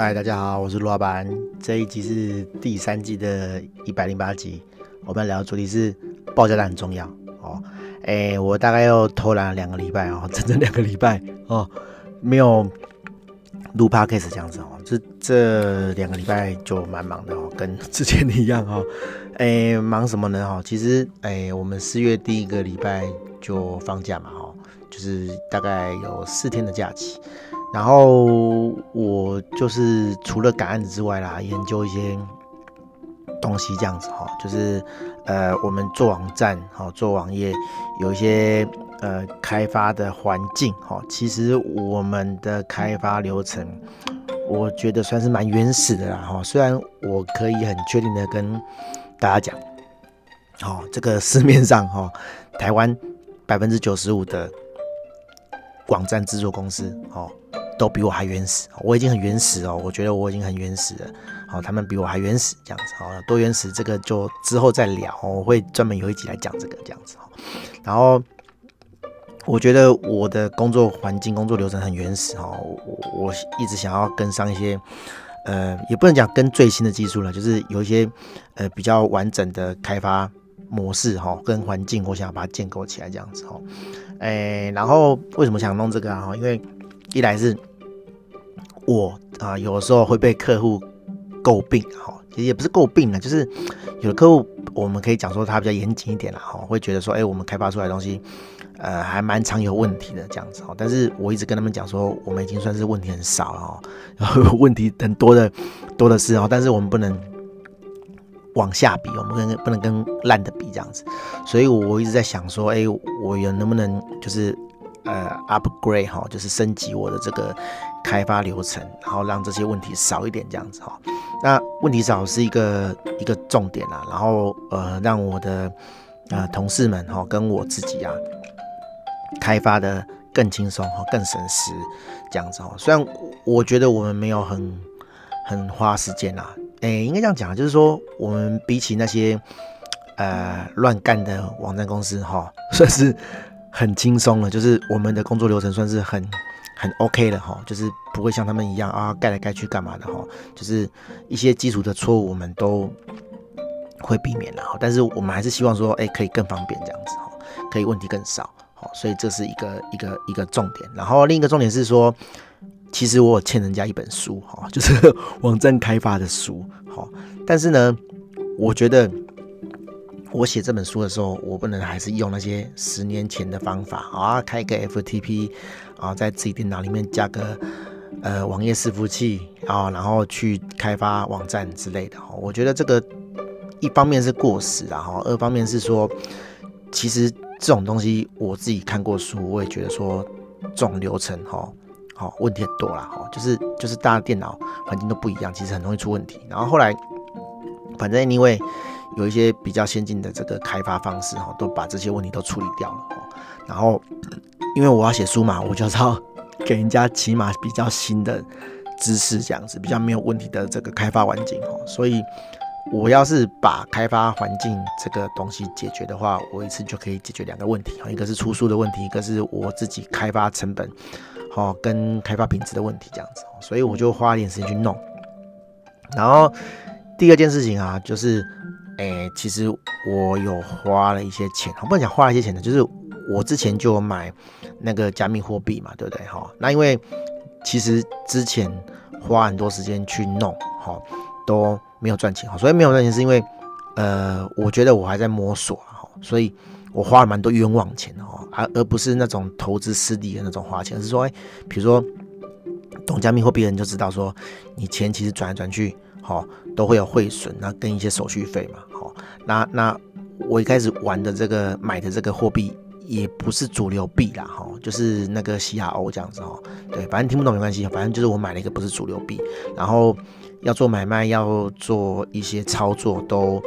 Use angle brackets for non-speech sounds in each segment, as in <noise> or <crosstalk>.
嗨，大家好，我是陆老板。这一集是第三季的一百零八集，我们聊的主题是报价单很重要哦。哎，我大概又偷懒了两个礼拜哦，<laughs> 整整两个礼拜哦，没有录 podcast 这样子哦。这这两个礼拜就蛮忙的哦，跟 <laughs> 之前一样哦。哎，忙什么呢？哈，其实哎，我们四月第一个礼拜就放假嘛，哈，就是大概有四天的假期。然后我就是除了赶案子之外啦，研究一些东西这样子哈，就是呃我们做网站哈，做网页有一些呃开发的环境哈，其实我们的开发流程，我觉得算是蛮原始的啦哈。虽然我可以很确定的跟大家讲，好，这个市面上哈，台湾百分之九十五的网站制作公司哦。都比我还原始，我已经很原始哦，我觉得我已经很原始了。好，他们比我还原始，这样子好，多原始这个就之后再聊，我会专门有一集来讲这个这样子。然后我觉得我的工作环境、工作流程很原始哦，我一直想要跟上一些，呃，也不能讲跟最新的技术了，就是有一些呃比较完整的开发模式哈，跟环境，我想要把它建构起来这样子哈。哎，然后为什么想弄这个啊？因为一来是我啊，有时候会被客户诟病，哈，其实也不是诟病了，就是有的客户，我们可以讲说他比较严谨一点了，哈，会觉得说，哎，我们开发出来的东西，呃，还蛮常有问题的这样子，哈，但是我一直跟他们讲说，我们已经算是问题很少了，哈，然 <laughs> 后问题很多的多的是，哈，但是我们不能往下比，我们跟不能跟烂的比这样子，所以我一直在想说，哎，我有能不能就是。呃，upgrade 哈，就是升级我的这个开发流程，然后让这些问题少一点，这样子哈。那问题少是一个一个重点啊，然后呃，让我的呃同事们哈跟我自己啊开发的更轻松哈，更省时这样子哈。虽然我觉得我们没有很很花时间啊，哎，应该这样讲，就是说我们比起那些呃乱干的网站公司哈，<laughs> 算是。很轻松了，就是我们的工作流程算是很很 OK 的哈，就是不会像他们一样啊盖来盖去干嘛的哈，就是一些基础的错误我们都会避免了哈，但是我们还是希望说，哎，可以更方便这样子哈，可以问题更少哈，所以这是一个一个一个重点。然后另一个重点是说，其实我有欠人家一本书哈，<laughs> 就是网站开发的书哈，但是呢，我觉得。我写这本书的时候，我不能还是用那些十年前的方法啊，开个 FTP 啊，在自己电脑里面加个呃网页伺服器啊，然后去开发网站之类的。我觉得这个一方面是过时啊，哈，二方面是说，其实这种东西我自己看过书，我也觉得说这种流程哈，好问题很多啦，哈，就是就是大家电脑环境都不一样，其实很容易出问题。然后后来，反正因为。有一些比较先进的这个开发方式哈，都把这些问题都处理掉了。然后，因为我要写书嘛，我就要给人家起码比较新的知识，这样子比较没有问题的这个开发环境哈。所以，我要是把开发环境这个东西解决的话，我一次就可以解决两个问题哈，一个是出书的问题，一个是我自己开发成本好跟开发品质的问题这样子。所以我就花一点时间去弄。然后第二件事情啊，就是。哎、其实我有花了一些钱，我不能讲花了一些钱的，就是我之前就买那个加密货币嘛，对不对？哈，那因为其实之前花很多时间去弄，哈，都没有赚钱，哈，所以没有赚钱是因为，呃，我觉得我还在摸索，哈，所以我花了蛮多冤枉钱的，哈，而而不是那种投资失利的那种花钱，是说，哎，比如说懂加密货币的人就知道说，你钱其实转来转去。好，都会有汇损，那跟一些手续费嘛。那那我一开始玩的这个买的这个货币也不是主流币啦，哈，就是那个西亚欧这样子哦。对，反正听不懂没关系，反正就是我买了一个不是主流币，然后要做买卖，要做一些操作都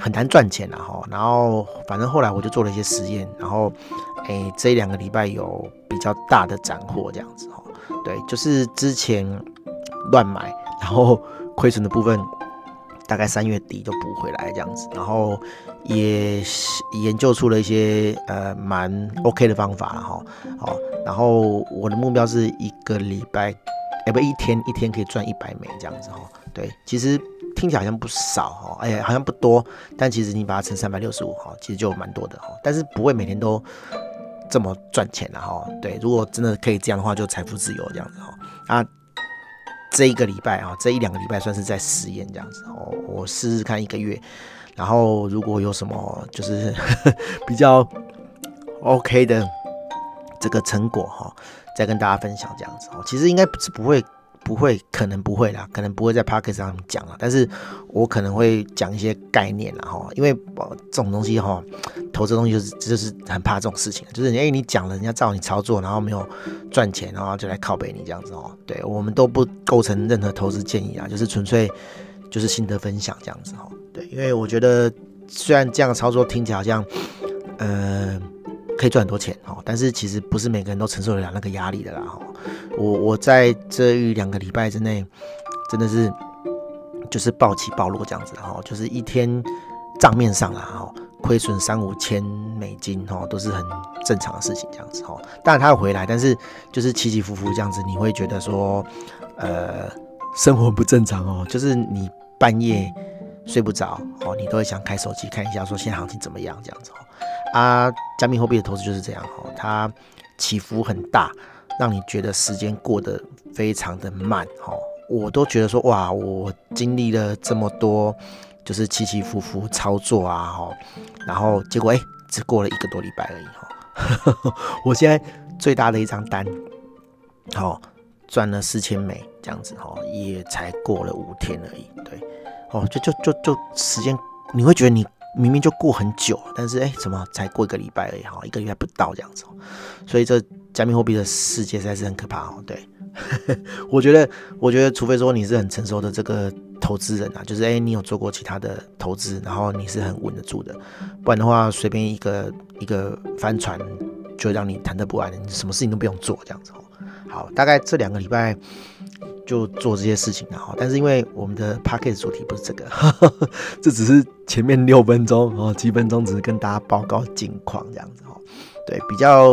很难赚钱啦，哈。然后反正后来我就做了一些实验，然后哎，这两个礼拜有比较大的斩获这样子哦。对，就是之前乱买，然后。亏损的部分大概三月底就补回来这样子，然后也研究出了一些呃蛮 OK 的方法哈。好，然后我的目标是一个礼拜哎，不，一天一天可以赚一百美这样子哈。对，其实听起来好像不少哈，哎，好像不多，但其实你把它乘三百六十五哈，其实就蛮多的哈。但是不会每天都这么赚钱的哈。对，如果真的可以这样的话，就财富自由这样子哈。啊，这一个礼拜啊，这一两个礼拜算是在实验这样子哦，我试试看一个月，然后如果有什么就是 <laughs> 比较 OK 的这个成果哈。再跟大家分享这样子哦，其实应该是不会，不会，可能不会啦，可能不会在 Podcast 上讲了，但是我可能会讲一些概念啦哈，因为这种东西哈，投资东西就是就是很怕这种事情，就是哎你讲了，人家照你操作，然后没有赚钱，然后就来靠北你这样子哦，对我们都不构成任何投资建议啊，就是纯粹就是心得分享这样子哦，对，因为我觉得虽然这样操作听起来好像，呃。可以赚很多钱哦，但是其实不是每个人都承受得了那个压力的啦。我我在这一两个礼拜之内，真的是就是暴起暴落这样子哈，就是一天账面上啦哈，亏损三五千美金哈，都是很正常的事情这样子哈。当然它会回来，但是就是起起伏伏这样子，你会觉得说呃生活不正常哦，就是你半夜睡不着哦，你都会想开手机看一下说现在行情怎么样这样子哦。啊，加密货币的投资就是这样哦，它起伏很大，让你觉得时间过得非常的慢哦。我都觉得说哇，我经历了这么多，就是起起伏伏操作啊，哈，然后结果哎，只过了一个多礼拜而已哈。<laughs> 我现在最大的一张单，好赚了四千美这样子哈，也才过了五天而已，对，哦，就就就就时间，你会觉得你。明明就过很久，但是哎，怎么才过一个礼拜而已哈，一个礼拜不到这样子，所以这加密货币的世界实在是很可怕哦。对，<laughs> 我觉得，我觉得，除非说你是很成熟的这个投资人啊，就是哎，你有做过其他的投资，然后你是很稳得住的，不然的话，随便一个一个帆船就让你忐忑不安，什么事情都不用做这样子。好，大概这两个礼拜。就做这些事情啊，但是因为我们的 Podcast 主题不是这个，呵呵，这只是前面六分钟哦，几分钟只是跟大家报告近况这样子哈。对，比较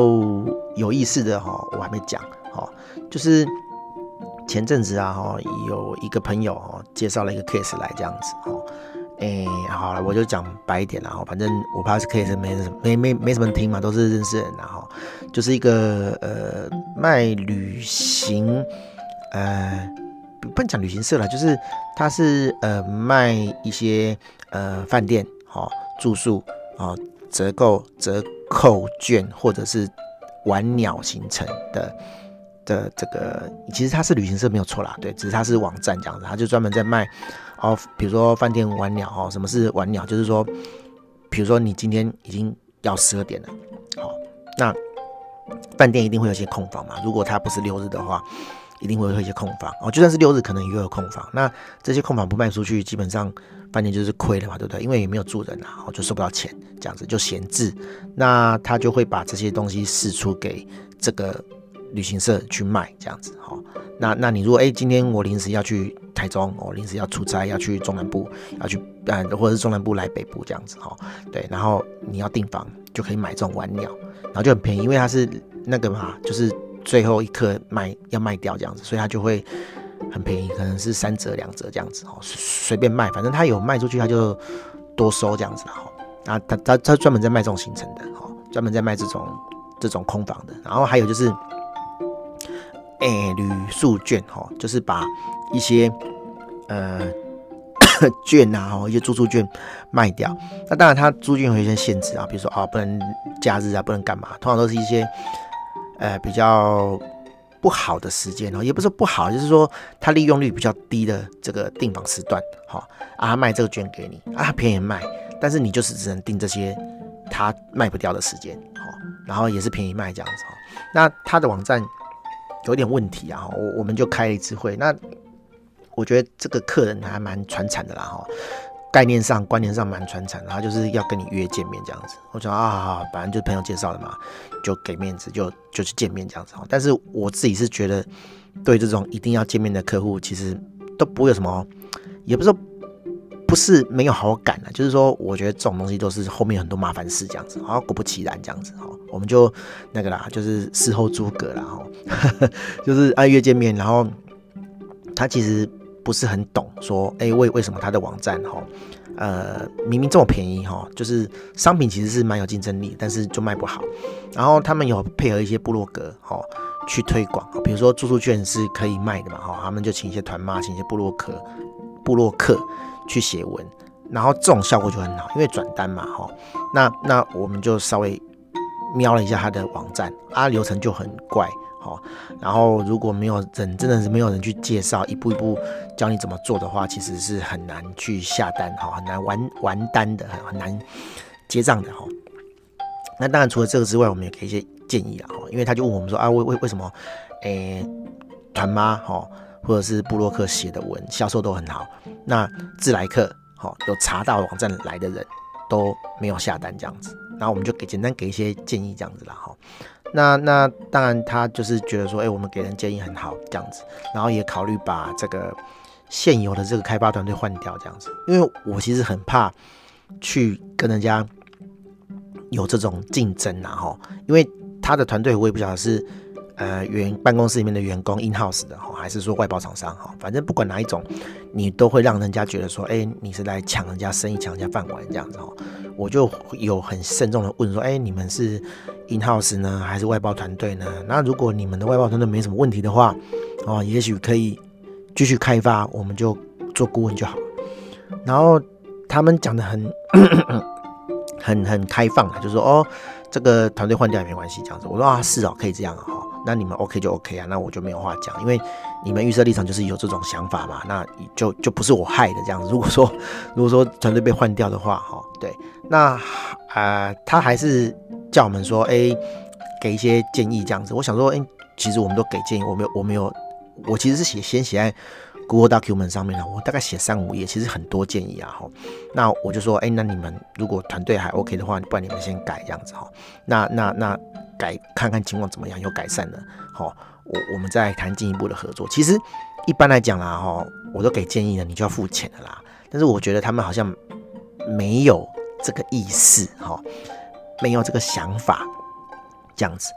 有意思的哈，我还没讲哈，就是前阵子啊哈，有一个朋友哈介绍了一个 case 来这样子哈，哎，好了，我就讲白一点了哈，反正我怕是 case 没什没没没什么人听嘛，都是认识人然后就是一个呃卖旅行。呃，不讲旅行社了，就是他是呃卖一些呃饭店、好、哦、住宿、哦折扣折扣券或者是玩鸟行程的的这个，其实他是旅行社没有错啦，对，只是他是网站这样子，他就专门在卖哦，比如说饭店玩鸟哦，什么是玩鸟？就是说，比如说你今天已经要十二点了，好、哦，那饭店一定会有些空房嘛，如果他不是六日的话。一定会有一些空房哦，就算是六日，可能也会有空房。那这些空房不卖出去，基本上饭店就是亏了嘛，对不对？因为也没有住人啊，就收不到钱，这样子就闲置。那他就会把这些东西释出给这个旅行社去卖，这样子哈。那那你如果哎，今天我临时要去台中，我临时要出差，要去中南部，要去呃，或者是中南部来北部这样子哈。对，然后你要订房就可以买这种晚鸟，然后就很便宜，因为它是那个嘛，就是。最后一刻卖要卖掉这样子，所以他就会很便宜，可能是三折两折这样子哦，随便卖，反正他有卖出去他就多收这样子哈。然后他他他专门在卖这种行程的哈，专门在卖这种这种空房的。然后还有就是，哎、欸，旅宿券哈，就是把一些呃 <coughs> 券啊，哦一些住宿券卖掉。那当然他租金有一些限制啊，比如说啊，不能假日啊，不能干嘛，通常都是一些。呃，比较不好的时间哦，也不是不好，就是说它利用率比较低的这个订房时段，好啊，卖这个券给你啊，便宜卖，但是你就是只能订这些他卖不掉的时间，好，然后也是便宜卖这样子哈。那他的网站有点问题啊，我我们就开了一次会，那我觉得这个客人还蛮传产的啦哈。概念上、观念上蛮传承，然后就是要跟你约见面这样子。我说啊，好，反正就是朋友介绍的嘛，就给面子，就就去见面这样子。但是我自己是觉得，对这种一定要见面的客户，其实都不会有什么，也不是说不是没有好感的，就是说我觉得这种东西都是后面很多麻烦事这样子。然后果不其然这样子哈，我们就那个啦，就是事后诸葛啦哈，<laughs> 就是按约见面，然后他其实不是很懂，说，哎，为为什么他的网站哈，呃，明明这么便宜哈，就是商品其实是蛮有竞争力，但是就卖不好。然后他们有配合一些部落格哈去推广，比如说住宿券是可以卖的嘛哈，他们就请一些团妈，请一些部落客、部落客去写文，然后这种效果就很好，因为转单嘛哈。那那我们就稍微瞄了一下他的网站啊，流程就很怪。好，然后如果没有人，真的是没有人去介绍，一步一步教你怎么做的话，其实是很难去下单，哈，很难完完单的，很很难结账的，哈。那当然除了这个之外，我们也给一些建议啊，哈，因为他就问我们说啊，为为为什么，诶，团妈哈，或者是布洛克写的文销售都很好，那自来客，哈，有查到网站来的人都没有下单这样子，然后我们就给简单给一些建议这样子了，哈。那那当然，他就是觉得说，哎、我们给人建议很好这样子，然后也考虑把这个现有的这个开发团队换掉这样子，因为我其实很怕去跟人家有这种竞争呐哈，因为他的团队我也不晓得是呃员办公室里面的员工 in house 的哈，还是说外包厂商哈，反正不管哪一种，你都会让人家觉得说，哎、你是来抢人家生意、抢人家饭碗这样子哈。我就有很慎重的问说，哎、你们是 in house 呢，还是外包团队呢？那如果你们的外包团队没什么问题的话，哦，也许可以继续开发，我们就做顾问就好。然后他们讲的很很很开放啊，就说，哦，这个团队换掉也没关系，这样子。我说啊，是哦，可以这样啊，哈。那你们 OK 就 OK 啊，那我就没有话讲，因为你们预设立场就是有这种想法嘛，那就就不是我害的这样子。如果说如果说团队被换掉的话，哈，对，那呃他还是叫我们说，哎、给一些建议这样子。我想说，哎、其实我们都给建议，我没有我没有，我其实是写先写在 Google Document 上面的，我大概写三五页，其实很多建议啊，哈。那我就说，哎、那你们如果团队还 OK 的话，不然你们先改这样子哈。那那那。改看看情况怎么样，有改善了，好，我我们再谈进一步的合作。其实一般来讲啦，哈，我都给建议了，你就要付钱的啦。但是我觉得他们好像没有这个意思，哈，没有这个想法，这样子。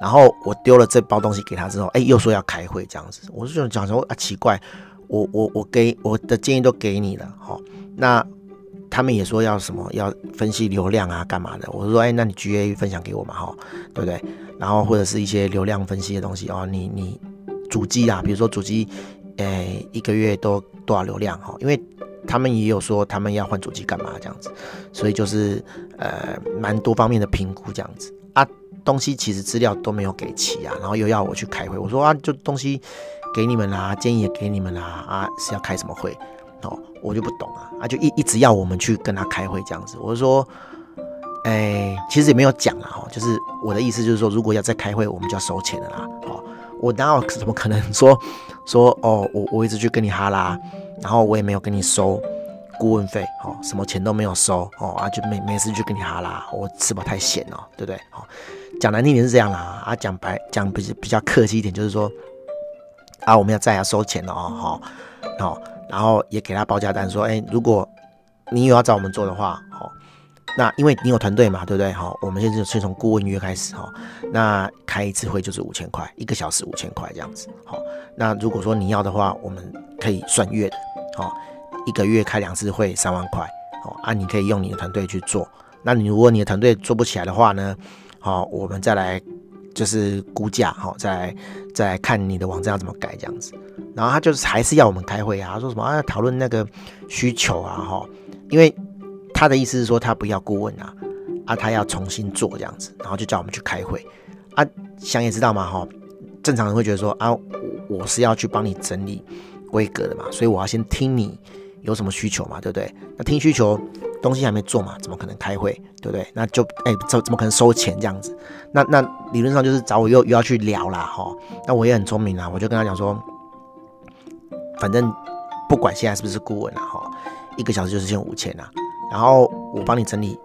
然后我丢了这包东西给他之后，哎，又说要开会这样子。我就讲说啊，奇怪，我我我给我的建议都给你了，哈，那。他们也说要什么要分析流量啊，干嘛的？我说，哎，那你 GA 分享给我嘛，哈，对不对？然后或者是一些流量分析的东西哦，你你主机啊，比如说主机，诶，一个月都多少流量哈？因为他们也有说他们要换主机干嘛这样子，所以就是呃蛮多方面的评估这样子啊，东西其实资料都没有给齐啊，然后又要我去开会，我说啊，就东西给你们啦，建议也给你们啦，啊是要开什么会？哦，我就不懂啊，啊，就一一直要我们去跟他开会这样子。我就说，哎、其实也没有讲了哈，就是我的意思就是说，如果要再开会，我们就要收钱了啦。哦，我哪有怎么可能说 <laughs> 说哦，我我一直去跟你哈拉，然后我也没有跟你收顾问费，哦，什么钱都没有收，哦啊，就没没事去跟你哈拉，我吃饱太闲了，对不对？哦，讲难听点是这样啦，啊，讲白讲比比较客气一点就是说，啊，我们要再要收钱了哦，好，好。然后也给他报价单，说，哎，如果你有要找我们做的话，好，那因为你有团队嘛，对不对？好，我们现在就先从顾问约开始，哈，那开一次会就是五千块，一个小时五千块这样子，好，那如果说你要的话，我们可以算月的，好，一个月开两次会三万块，好，啊，你可以用你的团队去做，那你如果你的团队做不起来的话呢，好，我们再来。就是估价，好，再再看你的网站要怎么改这样子，然后他就是还是要我们开会啊，说什么啊，讨论那个需求啊，哈，因为他的意思是说他不要顾问啊，啊，他要重新做这样子，然后就叫我们去开会啊，想也知道嘛，哈，正常人会觉得说啊，我是要去帮你整理规格的嘛，所以我要先听你有什么需求嘛，对不对？那听需求。东西还没做嘛，怎么可能开会，对不对？那就哎，怎、怎么可能收钱这样子？那那理论上就是找我又又要去聊啦，哈。那我也很聪明啊，我就跟他讲说，反正不管现在是不是顾问啦，哈，一个小时就是欠五千啦，然后我帮你整理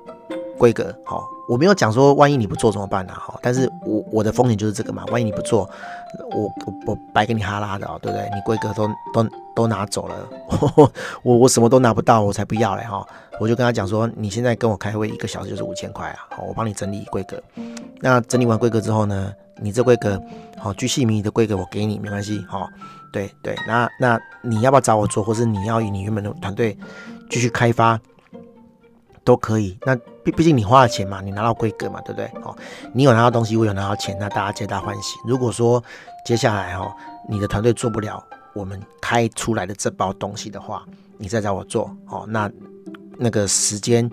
规格，好。我没有讲说万一你不做怎么办呢，哈。但是我我的风险就是这个嘛，万一你不做，我我我白给你哈拉的哦，对不对？你规格都都都拿走了，<laughs> 我我什么都拿不到，我才不要嘞，哈。我就跟他讲说，你现在跟我开会一个小时就是五千块啊，好，我帮你整理规格。那整理完规格之后呢，你这规格好，巨细靡遗的规格我给你没关系，好，对对，那那你要不要找我做，或是你要以你原本的团队继续开发，都可以。那毕毕竟你花了钱嘛，你拿到规格嘛，对不对？哦，你有拿到东西，我有拿到钱，那大家皆大欢喜。如果说接下来哦，你的团队做不了我们开出来的这包东西的话，你再找我做哦，那那个时间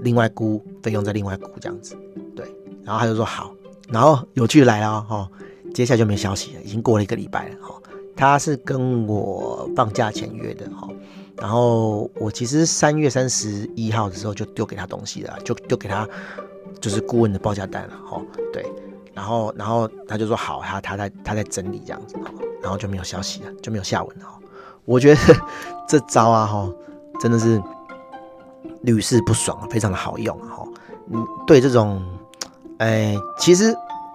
另外估，费用再另外估，这样子。对，然后他就说好，然后有趣来了哦，接下来就没消息了，已经过了一个礼拜了哦。他是跟我放假前约的哈，然后我其实三月三十一号的时候就丢给他东西了，就丢给他就是顾问的报价单了哈，对，然后然后他就说好，他他在他在整理这样子，然后就没有消息了，就没有下文了。我觉得 <laughs> 这招啊哈，真的是屡试不爽，非常的好用哈。嗯，对这种，哎，其实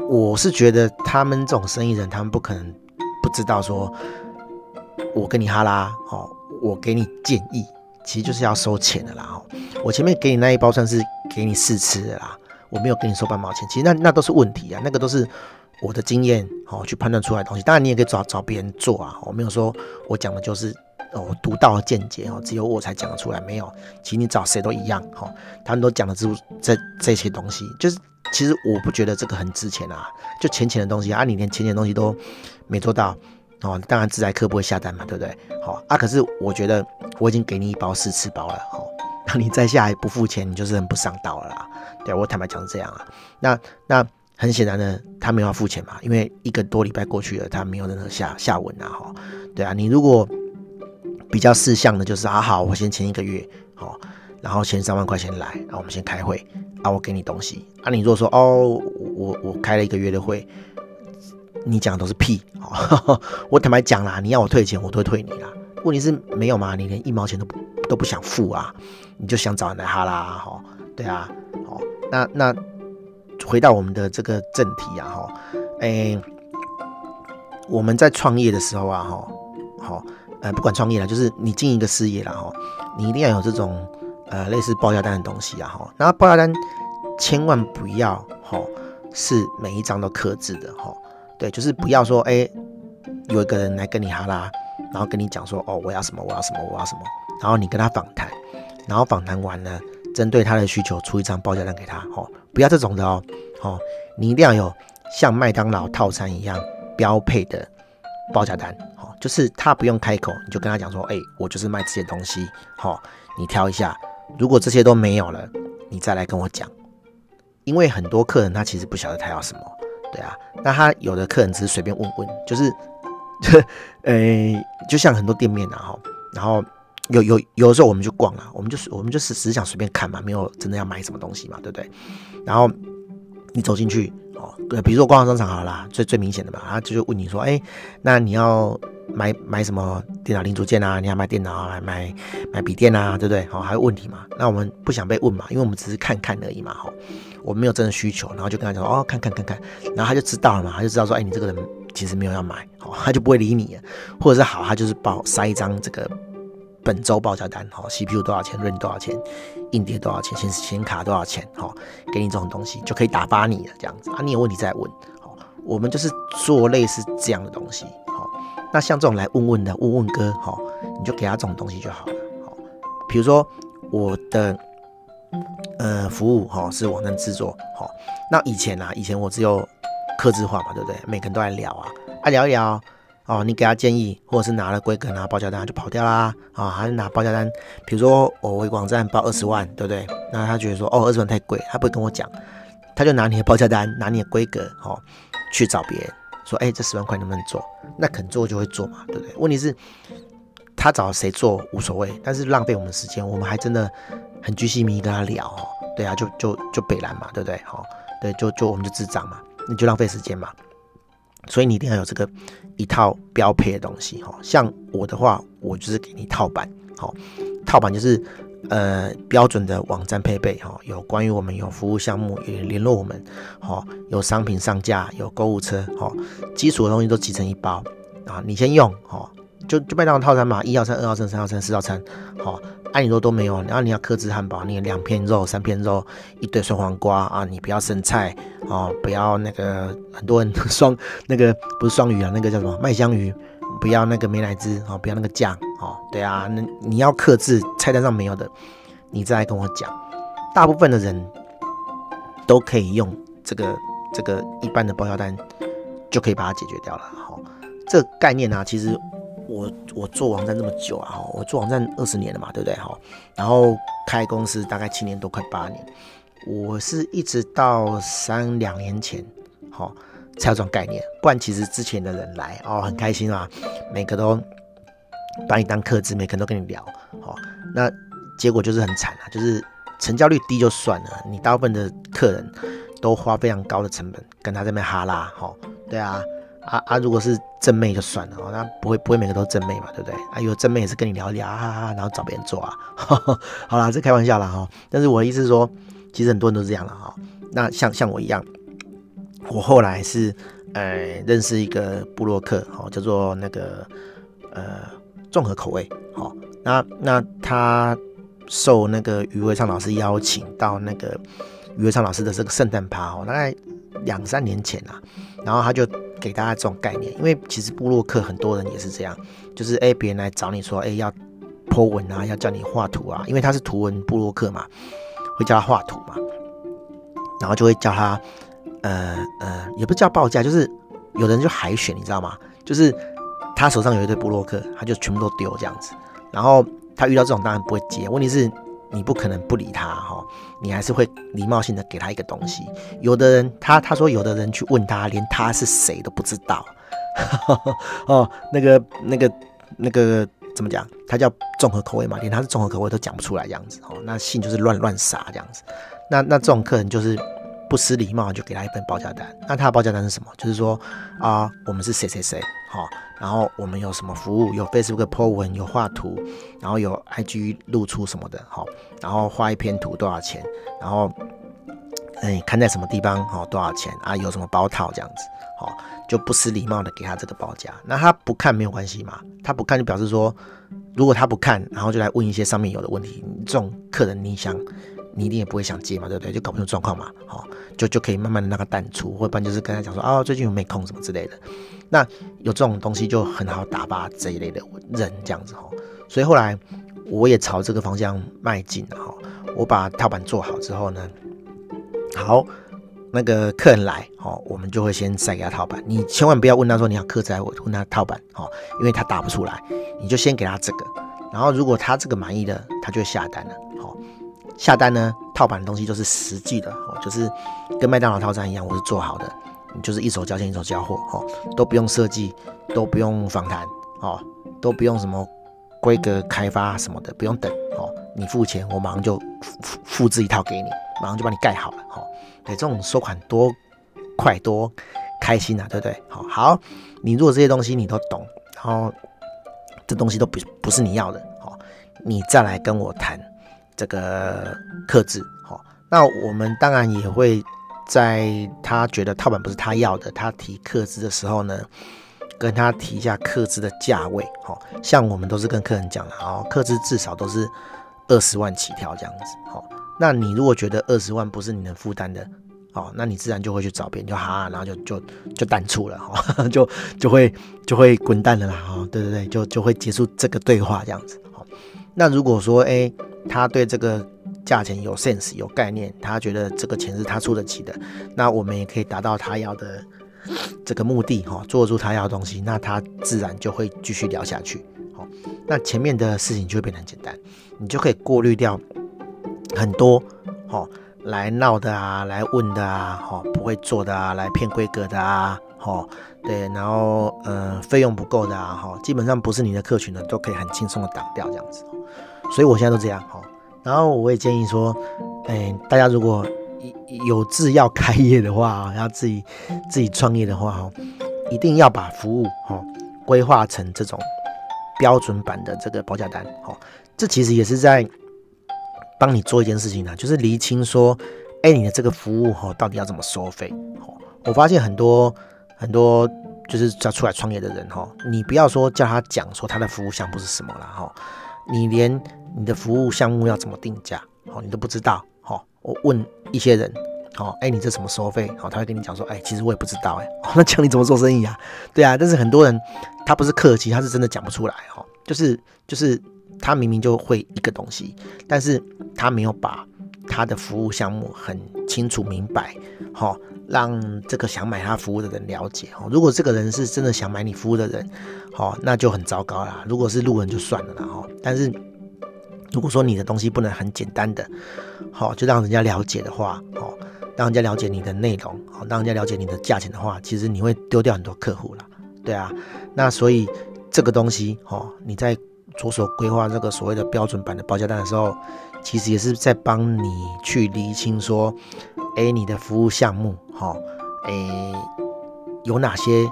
我是觉得他们这种生意人，他们不可能。不知道说，我跟你哈拉，哦，我给你建议，其实就是要收钱的啦，哦，我前面给你那一包算是给你试吃的啦，我没有跟你收半毛钱，其实那那都是问题啊，那个都是我的经验，哦，去判断出来的东西，当然你也可以找找别人做啊，我没有说我讲的就是哦独到见解哦，只有我才讲得出来，没有，其实你找谁都一样，哦，他们都讲的出这这些东西，就是。其实我不觉得这个很值钱啊，就浅浅的东西啊，你连浅浅的东西都没做到哦，当然自在客不会下单嘛，对不对？好、啊，可是我觉得我已经给你一包试吃包了，好、哦，那你再下来不付钱，你就是很不上道了啦。对，我坦白讲是这样啊。那那很显然呢，他没有要付钱嘛，因为一个多礼拜过去了，他没有任何下下文啊，哈、哦。对啊，你如果比较事项的，就是啊好，我先签一个月，好、哦，然后签三万块钱来，然后我们先开会。啊，我给你东西啊，你如果说哦，我我开了一个月的会，你讲的都是屁，<laughs> 我坦白讲啦，你要我退钱，我都会退你啦。问题是没有嘛，你连一毛钱都不都不想付啊，你就想找人来哈啦，哈，对啊，好，那那回到我们的这个正题啊，哈，哎，我们在创业的时候啊，哈，好，呃，不管创业啦，就是你经营一个事业啦，哈，你一定要有这种。呃，类似报价单的东西啊，哈，那报价单千万不要哈，是每一张都刻字的哈，对，就是不要说，哎、欸，有一个人来跟你哈拉，然后跟你讲说，哦，我要什么，我要什么，我要什么，然后你跟他访谈，然后访谈完了，针对他的需求出一张报价单给他，哦，不要这种的哦，哦，你一定要有像麦当劳套餐一样标配的报价单，哦，就是他不用开口，你就跟他讲说，哎、欸，我就是卖这些东西，哦，你挑一下。如果这些都没有了，你再来跟我讲，因为很多客人他其实不晓得他要什么，对啊，那他有的客人只是随便问问，就是，<laughs> 呃、就像很多店面啊，哈，然后有有有的时候我们就逛了，我们就我们就是只是想随便看嘛，没有真的要买什么东西嘛，对不对？然后你走进去哦，对，比如说逛商场好了，最最明显的嘛，他就问你说，哎、那你要。买买什么电脑零组件啊？你要买电脑啊？买买笔电啊？对不对？好，还有问题嘛？那我们不想被问嘛？因为我们只是看看而已嘛。好，我没有真的需求，然后就跟他讲哦，看看看看，然后他就知道了嘛，他就知道说，哎，你这个人其实没有要买，好，他就不会理你了，或者是好，他就是报塞一张这个本周报价单，好，CPU 多少钱，RAM 多少钱，硬碟多少钱，显显卡多少钱，好，给你这种东西就可以打发你了，这样子啊，你有问题再问，好，我们就是做类似这样的东西。好那像这种来问问的问问哥，哈，你就给他这种东西就好了，好。比如说我的呃服务，哈，是网站制作，哈。那以前啊，以前我只有客制化嘛，对不对？每个人都来聊啊，啊聊一聊，哦，你给他建议，或者是拿了规格拿报价单就跑掉啦，啊，还是拿报价单，比如说我为网站报二十万，对不对？那他觉得说，哦，二十万太贵，他不会跟我讲，他就拿你的报价单，拿你的规格，哈，去找别人。说哎，这十万块能不能做？那肯做就会做嘛，对不对？问题是，他找谁做无所谓，但是浪费我们时间，我们还真的很巨细靡遗跟他聊，哦，对啊，就就就北烂嘛，对不对？好，对，就就我们就智障嘛，你就浪费时间嘛。所以你一定要有这个一套标配的东西，哈，像我的话，我就是给你套版，好，套版就是。呃，标准的网站配备哈，有关于我们有服务项目也联络我们，哈，有商品上架，有购物车，哈，基础的东西都集成一包啊，你先用，哈，就就卖那种套餐嘛，一号餐、二号餐、三号餐、四号餐，好，爱你肉都没有，然后你要克制汉堡，你两片肉、三片肉，一堆酸黄瓜啊，你不要生菜，哦，不要那个很多人双 <laughs> 那个不是双鱼啊，那个叫什么麦香鱼。不要那个美乃滋哦，不要那个酱哦，对啊，那你要克制菜单上没有的，你再来跟我讲。大部分的人都可以用这个这个一般的报销单就可以把它解决掉了。好，这个概念呢、啊，其实我我做网站这么久啊，我做网站二十年了嘛，对不对？哈，然后开公司大概七年多，快八年。我是一直到三两年前，好才有这种概念，不然其实之前的人来哦，很开心啊，每个都把你当客资，每个人都跟你聊，好，那结果就是很惨啊，就是成交率低就算了，你大部分的客人都花非常高的成本跟他这边哈拉，好，对啊，啊啊，如果是正妹就算了，哦，那不会不会每个都正妹嘛，对不对？啊，有正妹也是跟你聊聊啊，然后找别人做啊，好啦，这开玩笑啦哈，但是我的意思是说。其实很多人都是这样了哈，那像像我一样，我后来是呃认识一个部落客，哈，叫做那个呃综合口味，好，那那他受那个余维昌老师邀请到那个余维昌老师的这个圣诞趴，哦，大概两三年前啊，然后他就给大家这种概念，因为其实部落客很多人也是这样，就是哎别人来找你说哎要 po 文啊，要叫你画图啊，因为他是图文部落客嘛。会叫他画图嘛，然后就会叫他，呃呃，也不叫报价，就是有的人就海选，你知道吗？就是他手上有一堆部落客，他就全部都丢这样子。然后他遇到这种当然不会接，问题是你不可能不理他哈，你还是会礼貌性的给他一个东西。有的人他他说有的人去问他，连他是谁都不知道，<laughs> 哦，那个那个那个。那个怎么讲？他叫综合口味嘛，连他是综合口味都讲不出来这样子哦。那信就是乱乱撒这样子。那那这种客人就是不失礼貌，就给他一份报价单。那他的报价单是什么？就是说啊、我们是谁谁谁，好，然后我们有什么服务？有 Facebook po 文，有画图，然后有 IG 露出什么的，好，然后画一篇图多少钱？然后哎，看在什么地方？好，多少钱啊？有什么包套这样子？好。就不失礼貌的给他这个报价，那他不看没有关系嘛？他不看就表示说，如果他不看，然后就来问一些上面有的问题，这种客人你想，你一定也不会想接嘛，对不对？就搞不清状况嘛，好，就就可以慢慢的让他淡出，或者不然就是跟他讲说，哦，最近有没空什么之类的。那有这种东西就很好打发这一类的人这样子哈，所以后来我也朝这个方向迈进了哈，我把套板做好之后呢，好。那个客人来，哦，我们就会先塞给他套板。你千万不要问他说你要客制，我问他套板，哦，因为他打不出来，你就先给他这个。然后如果他这个满意的，他就下单了，好，下单呢，套版的东西就是实际的，哦，就是跟麦当劳套餐一样，我是做好的，你就是一手交钱一手交货，哦，都不用设计，都不用访谈，哦，都不用什么规格开发什么的，不用等，哦，你付钱，我马上就复复制一套给你，马上就帮你盖好了，哦。对，这种收款多快多开心啊，对不对？好，好，你如果这些东西你都懂，然后这东西都不不是你要的，哦，你再来跟我谈这个克制，好，那我们当然也会在他觉得套版不是他要的，他提克制的时候呢，跟他提一下克制的价位，好，像我们都是跟客人讲的，哦，克制至少都是二十万起跳这样子，好。那你如果觉得二十万不是你能负担的，哦，那你自然就会去找别人，就哈，然后就就就淡出了哈，<laughs> 就就会就会滚蛋了啦，哈，对对对，就就会结束这个对话这样子，那如果说，哎，他对这个价钱有 sense 有概念，他觉得这个钱是他出得起的，那我们也可以达到他要的这个目的，哈，做出他要的东西，那他自然就会继续聊下去，好。那前面的事情就会变得很简单，你就可以过滤掉。很多，哦，来闹的啊，来问的啊，哦，不会做的啊，来骗规格的啊，哦，对，然后呃，费用不够的啊，哈，基本上不是你的客群的，都可以很轻松的挡掉这样子。所以我现在都这样，哈。然后我也建议说，哎，大家如果有志要开业的话，要自己自己创业的话，哈，一定要把服务，哈，规划成这种标准版的这个报价单，哈，这其实也是在。帮你做一件事情呢，就是厘清说，哎，你的这个服务哈，到底要怎么收费？我发现很多很多就是叫出来创业的人哈，你不要说叫他讲说他的服务项目是什么了哈，你连你的服务项目要怎么定价，哦，你都不知道。哈，我问一些人，哦，哎，你这什么收费？哦，他会跟你讲说，哎，其实我也不知道，哎，<laughs> 那讲你怎么做生意啊？对啊，但是很多人他不是客气，他是真的讲不出来哈。就是就是他明明就会一个东西，但是他没有把他的服务项目很清楚明白，哈，让这个想买他服务的人了解。哦，如果这个人是真的想买你服务的人，哈，那就很糟糕啦。如果是路人就算了啦，哈，但是如果说你的东西不能很简单的，好，就让人家了解的话，好，让人家了解你的内容，好，让人家了解你的价钱的话，其实你会丢掉很多客户了。对啊，那所以这个东西，哦，你在着手规划这个所谓的标准版的报价单的时候，其实也是在帮你去厘清说，哎，你的服务项目，哈，哎，有哪些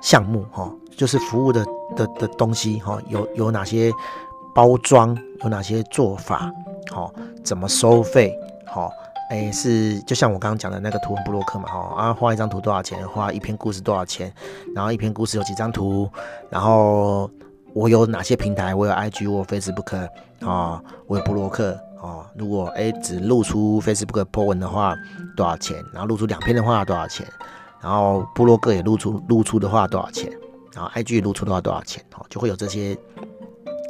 项目，哈，就是服务的的的东西，哈，有有哪些包装，有哪些做法，好，怎么收费，好。哎，是就像我刚刚讲的那个图文部落客嘛，哈啊，画一张图多少钱？画一篇故事多少钱？然后一篇故事有几张图？然后我有哪些平台？我有 IG，我有 Facebook 啊，我有布洛克哦。如果哎只露出 Facebook po 文的话，多少钱？然后露出两篇的话多少钱？然后部落客也露出露出的话多少钱？然后 IG 露出的话多少钱？哦，就会有这些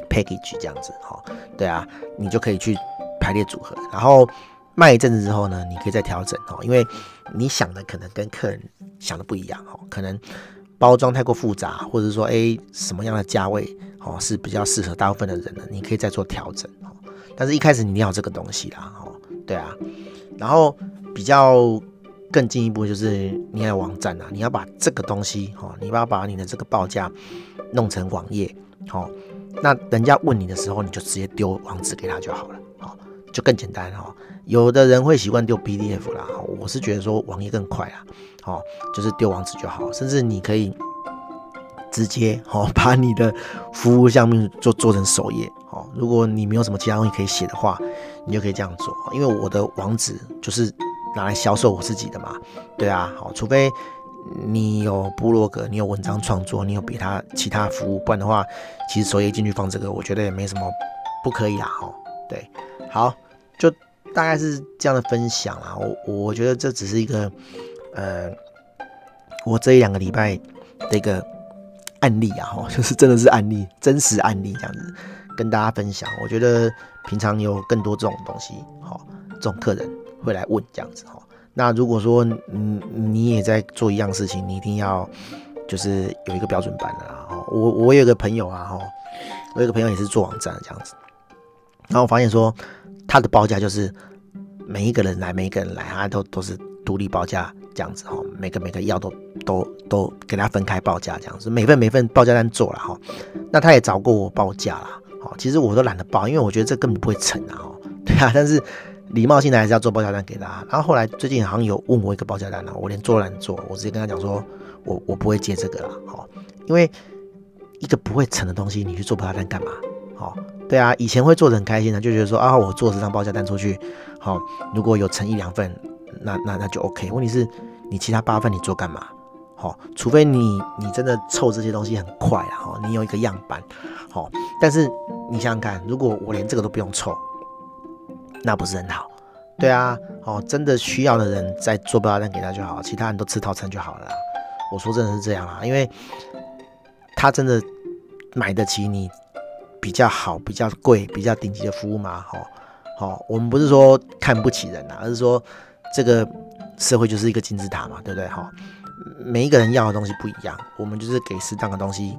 package 这样子，哦，对啊，你就可以去排列组合，然后。卖一阵子之后呢，你可以再调整哦，因为你想的可能跟客人想的不一样哦，可能包装太过复杂，或者说诶什么样的价位哦是比较适合大部分的人的，你可以再做调整哦。但是一开始你要这个东西啦哦，对啊，然后比较更进一步就是你要有网站啊，你要把这个东西哦，你要把你的这个报价弄成网页哦，那人家问你的时候，你就直接丢网址给他就好了哦。就更简单哈，有的人会习惯丢 PDF 啦，我是觉得说网页更快啦，好，就是丢网址就好，甚至你可以直接好把你的服务项目做做成首页，哦，如果你没有什么其他东西可以写的话，你就可以这样做，因为我的网址就是拿来销售我自己的嘛，对啊，好，除非你有部落格，你有文章创作，你有比他其他服务，不然的话，其实首页进去放这个，我觉得也没什么不可以啦，哈，对。好，就大概是这样的分享啦。我我觉得这只是一个，呃，我这一两个礼拜的一个案例啊，<laughs> 就是真的是案例，真实案例这样子跟大家分享。我觉得平常有更多这种东西，哈，这种客人会来问这样子，哈。那如果说你你也在做一样事情，你一定要就是有一个标准版的啦。我我有个朋友啊，哈，我有个朋友也是做网站这样子。然后我发现说，他的报价就是每一个人来，每一个人来，他都都是独立报价这样子哈，每个每个药都都都给他分开报价这样子，每份每份报价单做了哈。那他也找过我报价啦，好，其实我都懒得报，因为我觉得这根本不会成啊，对啊。但是礼貌性的还是要做报价单给他。然后后来最近好像有问我一个报价单了，我连做都懒做，我直接跟他讲说，我我不会接这个了，好，因为一个不会成的东西，你去做报价单干嘛？好。对啊，以前会做得很开心的，就觉得说啊，我做这张报价单出去，好，如果有成一两份，那那那就 OK。问题是，你其他八份你做干嘛？好，除非你你真的凑这些东西很快啊，哈，你有一个样板，好，但是你想想看，如果我连这个都不用凑，那不是很好？对啊，哦，真的需要的人再做报价单给他就好，其他人都吃套餐就好了。我说真的是这样啊，因为他真的买得起你。比较好、比较贵、比较顶级的服务吗，好，好，我们不是说看不起人呐，而是说这个社会就是一个金字塔嘛，对不对？哈，每一个人要的东西不一样，我们就是给适当的东西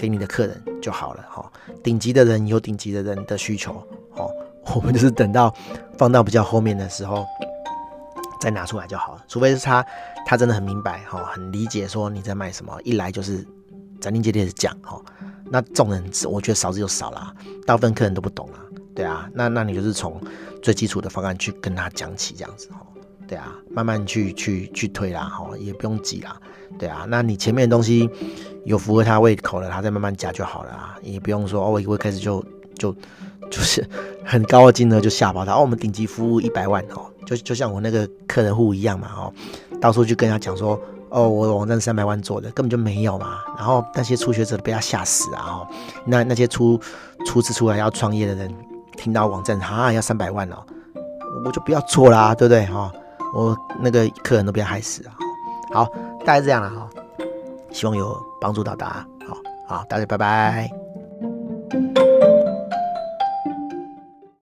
给你的客人就好了，哈。顶级的人有顶级的人的需求，好，<laughs> 我们就是等到放到比较后面的时候再拿出来就好了，除非是他他真的很明白，哈，很理解说你在卖什么，一来就是斩钉截铁的讲，哈。那众人，我觉得少之又少啦，大部分客人都不懂啊，对啊，那那你就是从最基础的方案去跟他讲起，这样子哈，对啊，慢慢去去去推啦，哈，也不用急啦，对啊，那你前面的东西有符合他胃口了，他再慢慢加就好了啊，也不用说哦，我一会开始就就就是 <laughs> 很高的金额就吓跑他，哦，我们顶级服务一百万哦，就就像我那个客人户一样嘛，哦，到处去跟他讲说。哦，我的网站三百万做的，根本就没有嘛。然后那些初学者被他吓死啊！哦，那那些初初次出来要创业的人，听到网站哈要三百万哦，我就不要做啦，对不对哈？我那个客人都被他害死啊！好，大概这样了哈，希望有帮助到大家。好好，大家拜拜。